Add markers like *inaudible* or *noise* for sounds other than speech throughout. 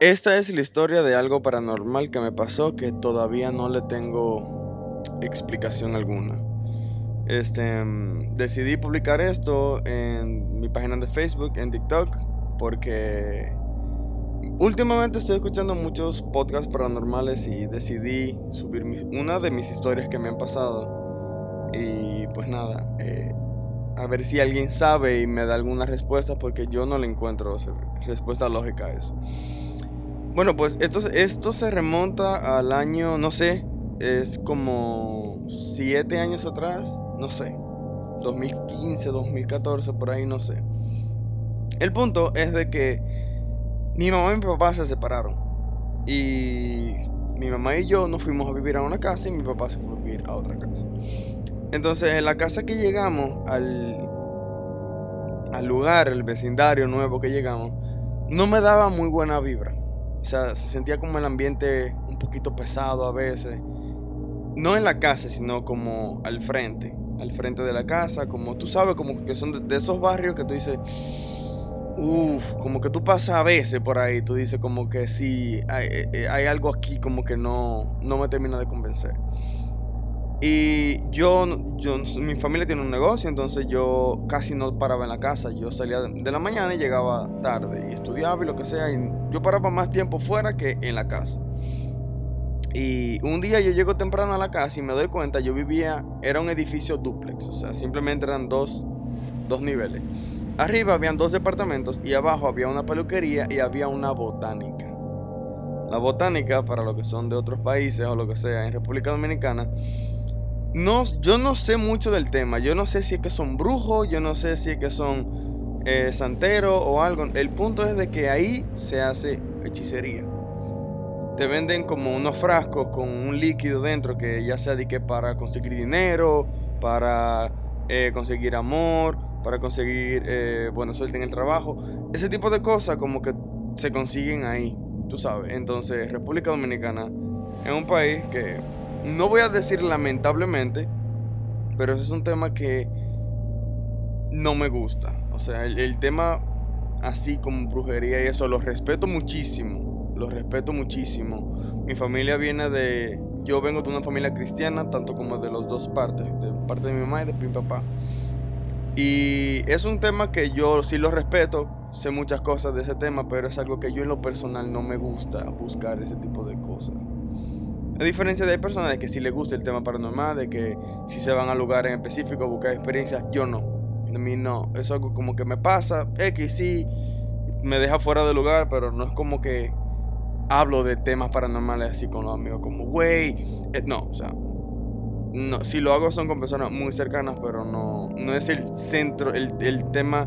Esta es la historia de algo paranormal que me pasó que todavía no le tengo explicación alguna. Este, mm, decidí publicar esto en mi página de Facebook, en TikTok, porque últimamente estoy escuchando muchos podcasts paranormales y decidí subir una de mis historias que me han pasado. Y pues nada, eh, a ver si alguien sabe y me da alguna respuesta porque yo no le encuentro respuesta lógica a eso. Bueno, pues esto, esto se remonta al año, no sé, es como siete años atrás, no sé, 2015, 2014, por ahí, no sé. El punto es de que mi mamá y mi papá se separaron. Y mi mamá y yo nos fuimos a vivir a una casa y mi papá se fue a vivir a otra casa. Entonces, en la casa que llegamos, al, al lugar, el vecindario nuevo que llegamos, no me daba muy buena vibra. O sea, se sentía como el ambiente un poquito pesado a veces. No en la casa, sino como al frente. Al frente de la casa, como tú sabes, como que son de, esos barrios que tú dices, uff, como que tú pasas a veces por ahí, tú dices como que sí, hay, eh, eh, hay algo aquí como que no, no me termina de convencer. Y yo, yo, mi familia tiene un negocio, entonces yo casi no paraba en la casa. Yo salía de la mañana y llegaba tarde y estudiaba y lo que sea. Yo paraba más tiempo fuera que en la casa. Y un día yo llego temprano a la casa y me doy cuenta, yo vivía, era un edificio duplex, o sea, simplemente eran dos, dos niveles. Arriba habían dos departamentos y abajo había una peluquería y había una botánica. La botánica, para los que son de otros países o lo que sea, en República Dominicana, no, yo no sé mucho del tema. Yo no sé si es que son brujos, yo no sé si es que son eh, santeros o algo. El punto es de que ahí se hace hechicería. Te venden como unos frascos con un líquido dentro que ya sea de que para conseguir dinero, para eh, conseguir amor, para conseguir eh, buena suerte en el trabajo. Ese tipo de cosas como que se consiguen ahí, tú sabes. Entonces, República Dominicana es un país que no voy a decir lamentablemente, pero ese es un tema que no me gusta. O sea, el, tema así como brujería y eso, lo respeto muchísimo. Lo respeto muchísimo. Mi familia viene de... Yo vengo de una familia cristiana, tanto como de las dos partes, de parte de mi mamá y de mi papá. Y es un tema que yo sí lo respeto, sé muchas cosas de ese tema, pero es algo que yo en lo personal no me gusta buscar ese tipo de cosas. A diferencia de personas que sí les gusta el tema paranormal, de que si se van a lugares en específico a buscar experiencias, yo no. A mí no. Es algo como que me pasa, X sí, me deja fuera de lugar, pero no es como que hablo de temas paranormales así con los amigos, como, güey, eh, no, o sea, no, si lo hago son con personas muy cercanas, pero no, no es el centro, el, el tema,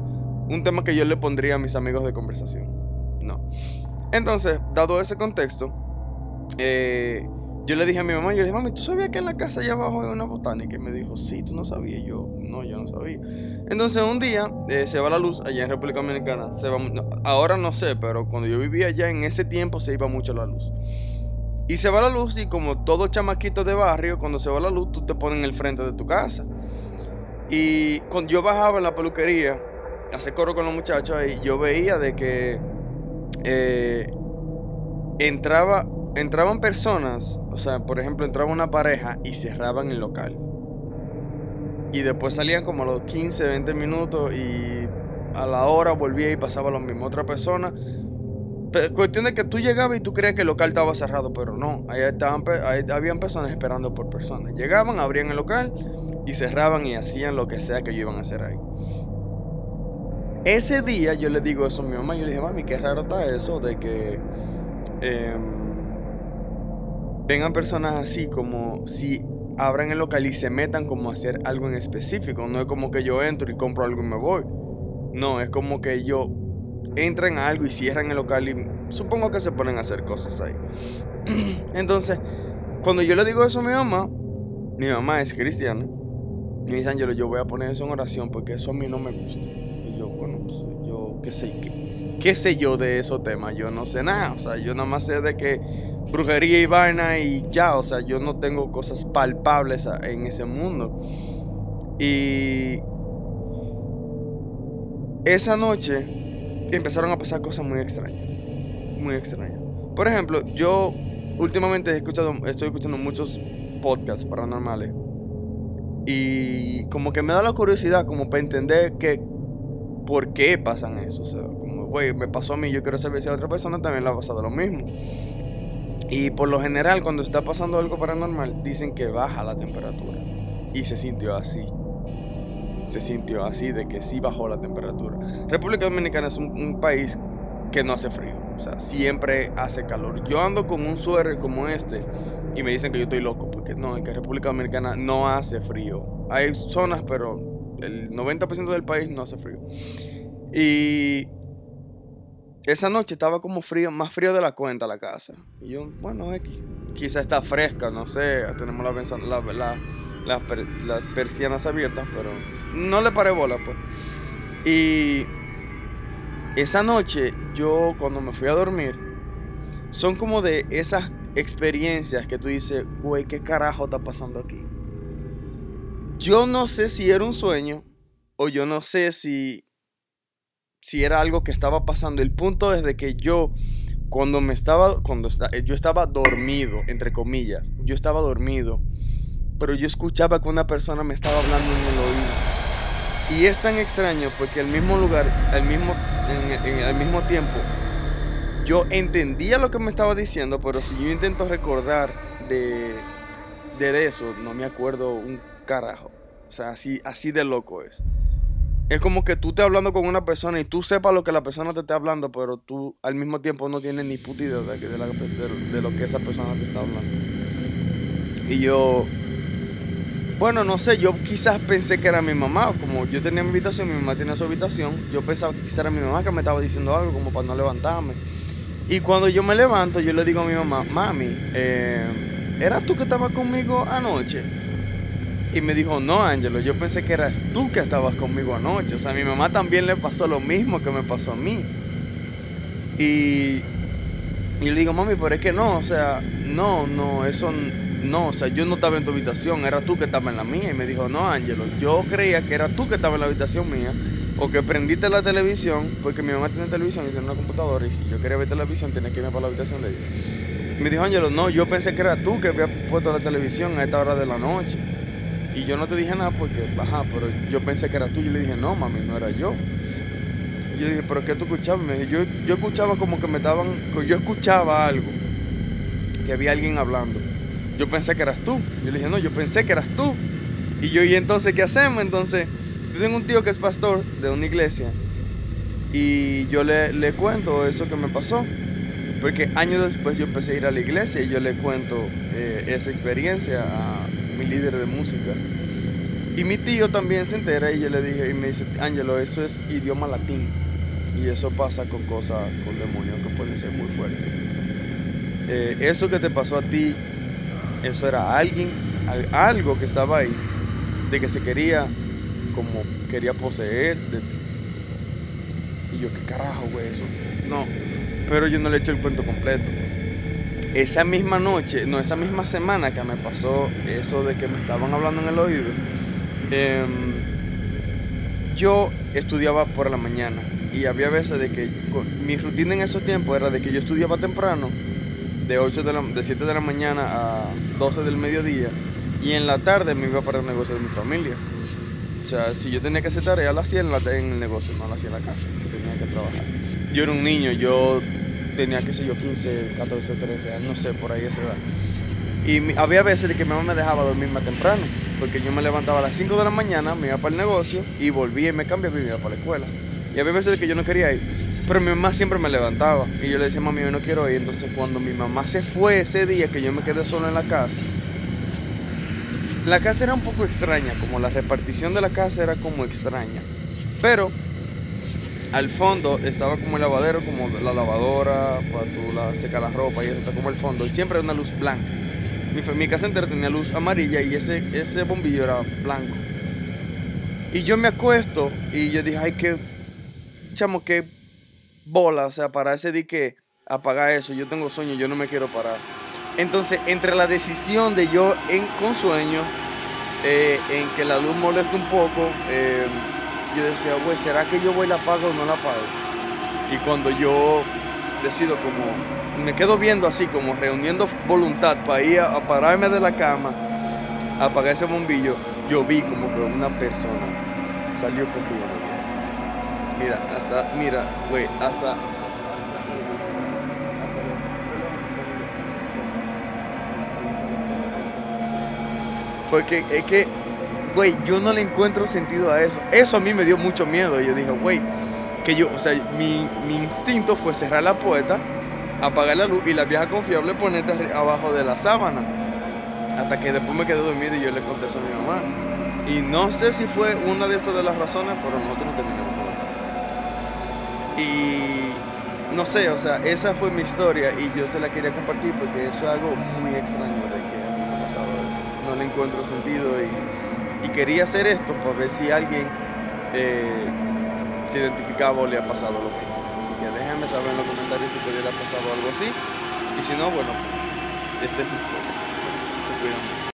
un tema que yo le pondría a mis amigos de conversación. No. Entonces, dado ese contexto, eh, yo le dije a mi mamá, yo le dije, mami, ¿tú sabías que en la casa allá abajo hay una botánica? Y me dijo, sí, tú no sabías. yo, no, yo no sabía. Entonces un día eh, se va la luz allá en República Dominicana. Se va, ahora no sé, pero cuando yo vivía allá en ese tiempo se iba mucho la luz. Y se va la luz y como todo chamaquito de barrio, cuando se va la luz, tú te pones en el frente de tu casa. Y cuando yo bajaba en la peluquería, hace coro con los muchachos ahí, yo veía de que eh, entraba entraban personas, o sea, por ejemplo, entraba una pareja y cerraban el local. Y después salían como a los 15, 20 minutos y a la hora volvía y pasaba lo mismo. Otra persona. cuestión de que tú llegabas y tú creías que el local estaba cerrado, pero no. Ahí, estaban, ahí habían personas esperando por personas. Llegaban, abrían el local y cerraban y hacían lo que sea que ellos iban a hacer ahí. Ese día yo le digo eso a mi mamá. Yo le dije, mami, qué raro está eso de que. Em, vengan personas así como si abran el local y se metan como a hacer algo en específico. No es como que yo entro y compro algo y me voy. No, es como que yo entran a algo y cierran el local y supongo que se ponen a hacer cosas ahí. *clears throat* Entonces, cuando yo le digo eso a mi mamá, mi mamá es cristiana. Me dice, Ángelo, yo voy a poner eso en oración porque eso a mí no me gusta. Y yo, bueno, pues, yo qué sé, qué, qué sé yo de esos temas. Yo no sé nada. O sea, yo nada más sé de que brujería y vaina y ya, o sea, yo no tengo cosas palpables en ese mundo. Y esa noche empezaron a pasar cosas muy extrañas. muy extrañas. Por ejemplo, yo últimamente he escuchado, estoy escuchando muchos podcasts paranormales. Y como que me da la curiosidad como para entender que por qué pasan eso. O sea, como, güey, me pasó a mí, yo quiero saber si a otra persona también le ha pasado lo mismo. Y por lo general, cuando está pasando algo paranormal, dicen que baja la temperatura. Y se sintió así. Se sintió así, de que sí bajó la temperatura. República Dominicana es un, país que no hace frío. O sea, siempre hace calor. Yo ando con un suéter como este y me dicen que yo estoy loco. Porque no, en que República Dominicana no hace frío. Hay zonas, pero el 90% del país no hace frío. Y esa noche estaba como frío, más frío de la cuenta la casa. Y yo, bueno, X. Quizá está fresca, no sé. Tenemos la, la, las persianas abiertas, pero no le paré bola, pues. Y esa noche, yo cuando me fui a dormir, son como de esas experiencias que tú dices, güey, ¿qué carajo está pasando aquí? Yo no sé si era un sueño o yo no sé si si era algo que estaba pasando. El punto es de que yo, cuando me estaba, cuando yo estaba dormido, entre comillas, yo estaba dormido, pero yo escuchaba que una persona me estaba hablando en el oído. Y es tan extraño porque al mismo lugar, al mismo, en, al mismo tiempo, yo entendía lo que me estaba diciendo, pero si yo intento recordar de, de eso, no me acuerdo un carajo. O sea, así, así de loco es. Es como que tú estés hablando con una persona y tú sepas lo que la persona te está hablando, pero tú al mismo tiempo no tienes ni puta idea de, lo que esa persona te está hablando. Y yo, bueno, no sé, yo quizás pensé que era mi mamá. Como yo tenía mi habitación, mi mamá tenía su habitación, yo pensaba que quizás era mi mamá que me estaba diciendo algo como para no levantarme. Y cuando yo me levanto, yo le digo a mi mamá, mami, eh, ¿eras tú que estabas conmigo anoche? Y me dijo, no, Ángelo, yo pensé que eras tú que estabas conmigo anoche. O sea, a mi mamá también le pasó lo mismo que me pasó a mí. Y, y le digo, mami, pero es que no, o sea, no, no, eso no, o sea, yo no estaba en tu habitación, era tú que estabas en la mía. Y me dijo, no, Ángelo, yo creía que era tú que estabas en la habitación mía. O que prendiste la televisión, porque mi mamá tiene televisión y tiene una computadora. Y si yo quería ver televisión, tenía que irme para la habitación de ella. me dijo, Ángelo, no, yo pensé que era tú que había puesto la televisión a esta hora de la noche. Y yo no te dije nada porque, ajá, pero yo pensé que era tú. Y le dije, no, mami, no era yo. Y yo dije, ¿pero qué tú escuchabas? Me dije, yo, yo escuchaba como que me estaban, yo escuchaba algo, que había alguien hablando. Yo pensé que eras tú. Yo le dije, no, yo pensé que eras tú. Y yo, ¿y entonces qué hacemos? Entonces, yo tengo un tío que es pastor de una iglesia. Y yo le, le cuento eso que me pasó. Porque años después yo empecé a ir a la iglesia y yo le cuento eh, esa experiencia a, mi líder de música. Y mi tío también se entera y yo le dije, y me dice, Ángelo, eso es idioma latín. Y eso pasa con cosas, con demonios que pueden ser muy fuertes. Eh, eso que te pasó a ti, eso era alguien, algo que estaba ahí, de que se quería, como quería poseer de ti. Y yo, ¿qué carajo, güey, eso? No, pero yo no le eché el cuento completo esa misma noche, no, esa misma semana que me pasó eso de que me estaban hablando en el oído, em, yo estudiaba por la mañana y había veces de que mi rutina en esos tiempos era de que yo estudiaba temprano, de, 8 de, de 7 de la mañana a 12 del mediodía, y en la tarde me iba para el negocio de mi familia. O sea, si yo tenía que hacer tarea, la hacía en, la, en el negocio, no la hacía en la casa, yo tenía que trabajar. Yo era un niño, yo tenía, qué sé yo, 15, 14, 13 años, no sé, por ahí esa edad. Y había veces de que mi mamá me dejaba dormir más temprano, porque yo me levantaba a las 5 de la mañana, me iba para el negocio y volvía y me cambiaba y me iba para la escuela. Y había veces de que yo no quería ir, pero mi mamá siempre me levantaba y yo le decía, mami, yo no quiero ir. Entonces cuando mi mamá se fue ese día que yo me quedé solo en la casa, la casa era un poco extraña, como la repartición de la casa era como extraña. Pero al fondo estaba como el lavadero, como la lavadora, para tú la, secar la ropa y eso está como el fondo. Y siempre una luz blanca. Mi, mi, casa entera tenía luz amarilla y ese, ese bombillo era blanco. Y yo me acuesto y yo dije, ay, qué chamo, qué bola. O sea, para ese día que apagar eso, yo tengo sueño, yo no me quiero parar. Entonces, entre la decisión de yo en, con sueño, eh, en que la luz moleste un poco, eh, yo decía, güey, ¿será que yo voy la pago o no la pago? Y cuando yo decido como, me quedo viendo así, como reuniendo voluntad para ir a, pararme de la cama, a apagar ese bombillo, yo vi como que una persona salió corriendo. Mira, hasta, mira, güey, hasta Porque es que, güey, yo no le encuentro sentido a eso. Eso a mí me dio mucho miedo. Yo dije, güey, que yo, o sea, mi, instinto fue cerrar la puerta, apagar la luz y la vieja confiable ponerte abajo de la sábana. Hasta que después me quedé dormido y yo le conté eso a mi mamá. Y no sé si fue una de esas de las razones, pero nosotros terminamos con la casa. Y no sé, o sea, esa fue mi historia y yo se la quería compartir porque eso es algo muy extraño de que a mí me ha pasado eso. No le encuentro sentido y, y quería hacer esto para ver si alguien eh, se identificaba o le ha pasado lo mismo. Así que déjenme saber en los comentarios si te ha pasado algo así. Y si no, bueno, este es mi historia. Se cuidan